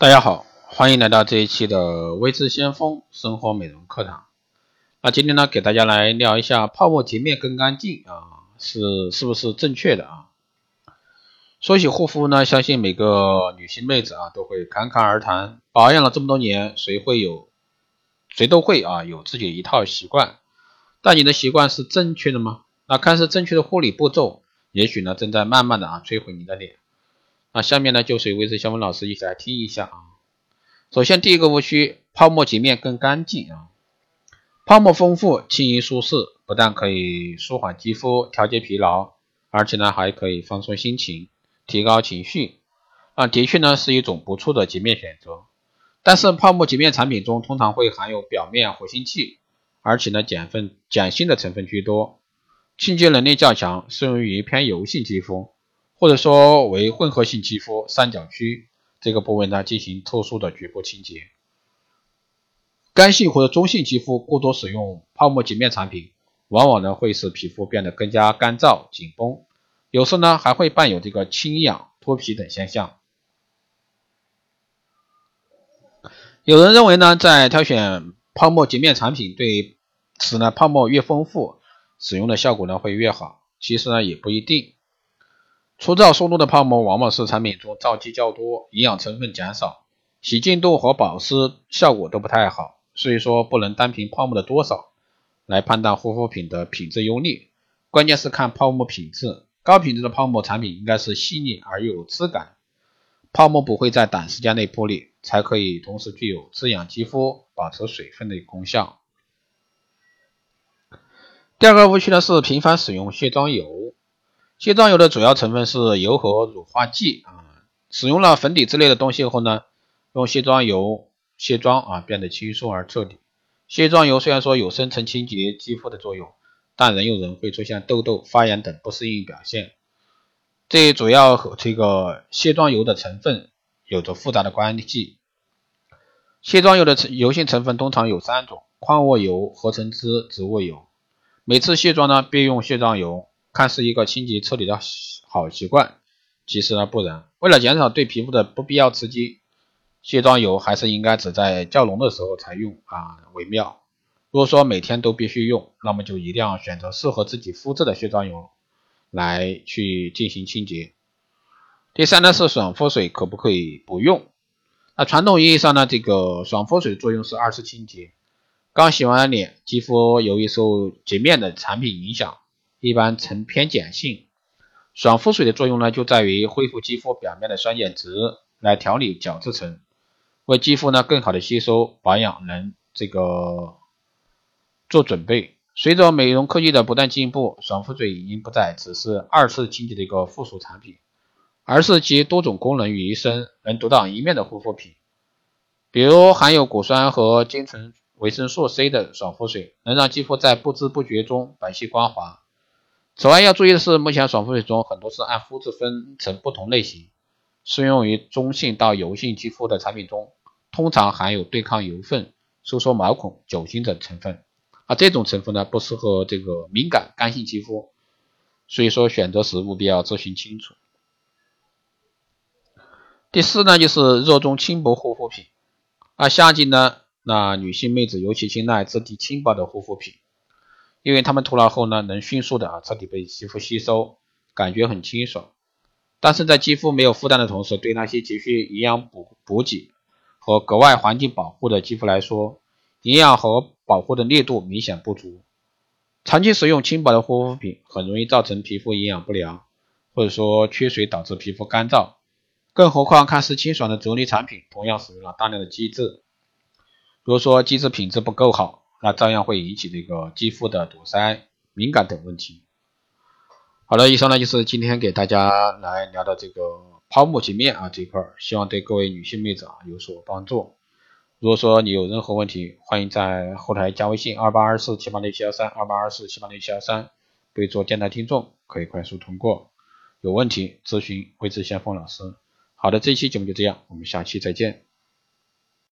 大家好，欢迎来到这一期的微知先锋生活美容课堂。那今天呢，给大家来聊一下泡沫洁面更干净啊，是是不是正确的啊？说起护肤呢，相信每个女性妹子啊都会侃侃而谈。保养了这么多年，谁会有谁都会啊有自己的一套习惯。但你的习惯是正确的吗？那看似正确的护理步骤，也许呢正在慢慢的啊摧毁你的脸。那下面呢，就随微知小文老师一起来听一下啊。首先，第一个误区，泡沫洁面更干净啊。泡沫丰富、轻盈舒适，不但可以舒缓肌肤、调节疲劳，而且呢还可以放松心情、提高情绪啊。的确呢是一种不错的洁面选择。但是泡沫洁面产品中通常会含有表面活性剂，而且呢碱分、碱性的成分居多，清洁能力较强，适用于偏油性肌肤。或者说为混合性肌肤三角区这个部位呢进行特殊的局部清洁。干性或者中性肌肤过多使用泡沫洁面产品，往往呢会使皮肤变得更加干燥紧绷，有时呢还会伴有这个清痒脱皮等现象。有人认为呢，在挑选泡沫洁面产品对此呢泡沫越丰富，使用的效果呢会越好，其实呢也不一定。粗糙松动的泡沫往往是产品中皂基较多，营养成分减少，洗净度和保湿效果都不太好。所以说不能单凭泡沫的多少来判断护肤品的品质优劣，关键是看泡沫品质。高品质的泡沫产品应该是细腻而又有质感，泡沫不会在短时间内破裂，才可以同时具有滋养肌肤、保持水分的功效。第二个误区呢是频繁使用卸妆油。卸妆油的主要成分是油和乳化剂啊，使用了粉底之类的东西后呢，用卸妆油卸妆啊，变得轻松而彻底。卸妆油虽然说有深层清洁肌肤的作用，但仍有人会出现痘痘、发炎等不适应表现。这主要和这个卸妆油的成分有着复杂的关系。卸妆油的油性成分通常有三种：矿物油、合成脂、植物油。每次卸妆呢，必用卸妆油。看似一个清洁彻底的好习惯，其实呢不然。为了减少对皮肤的不必要刺激，卸妆油还是应该只在较浓的时候才用啊为妙。如果说每天都必须用，那么就一定要选择适合自己肤质的卸妆油来去进行清洁。第三呢是爽肤水可不可以不用？那传统意义上呢，这个爽肤水的作用是二次清洁。刚洗完脸，肌肤由于受洁面的产品影响。一般呈偏碱性，爽肤水的作用呢，就在于恢复肌肤表面的酸碱值，来调理角质层，为肌肤呢更好的吸收保养能这个做准备。随着美容科技的不断进步，爽肤水已经不再只是二次清洁的一个附属产品，而是集多种功能于一身，能独当一面的护肤品。比如含有果酸和精纯维生素 C 的爽肤水，能让肌肤在不知不觉中白皙光滑。此外要注意的是，目前爽肤水中很多是按肤质分成不同类型，适用于中性到油性肌肤的产品中，通常含有对抗油分、收缩毛孔、酒精等成分，而这种成分呢不适合这个敏感干性肌肤，所以说选择时务必要咨询清楚。第四呢就是热衷轻薄护肤品，啊夏季呢，那女性妹子尤其青睐质地轻薄的护肤品。因为它们涂了后呢，能迅速的啊彻底被肌肤吸收，感觉很清爽。但是在肌肤没有负担的同时，对那些急需营养补补给和格外环境保护的肌肤来说，营养和保护的力度明显不足。长期使用轻薄的护肤品，很容易造成皮肤营养不良，或者说缺水导致皮肤干燥。更何况看似清爽的啫喱产品，同样使用了大量的机质，如果说机质品质不够好。那照样会引起这个肌肤的堵塞、敏感等问题。好了，以上呢就是今天给大家来聊的这个泡沫洁面啊这一块，希望对各位女性妹子啊有所帮助。如果说你有任何问题，欢迎在后台加微信二八二四七八六七幺三二八二四七八六七幺三，备注电台听众，可以快速通过。有问题咨询微知先锋老师。好的，这期节目就这样，我们下期再见。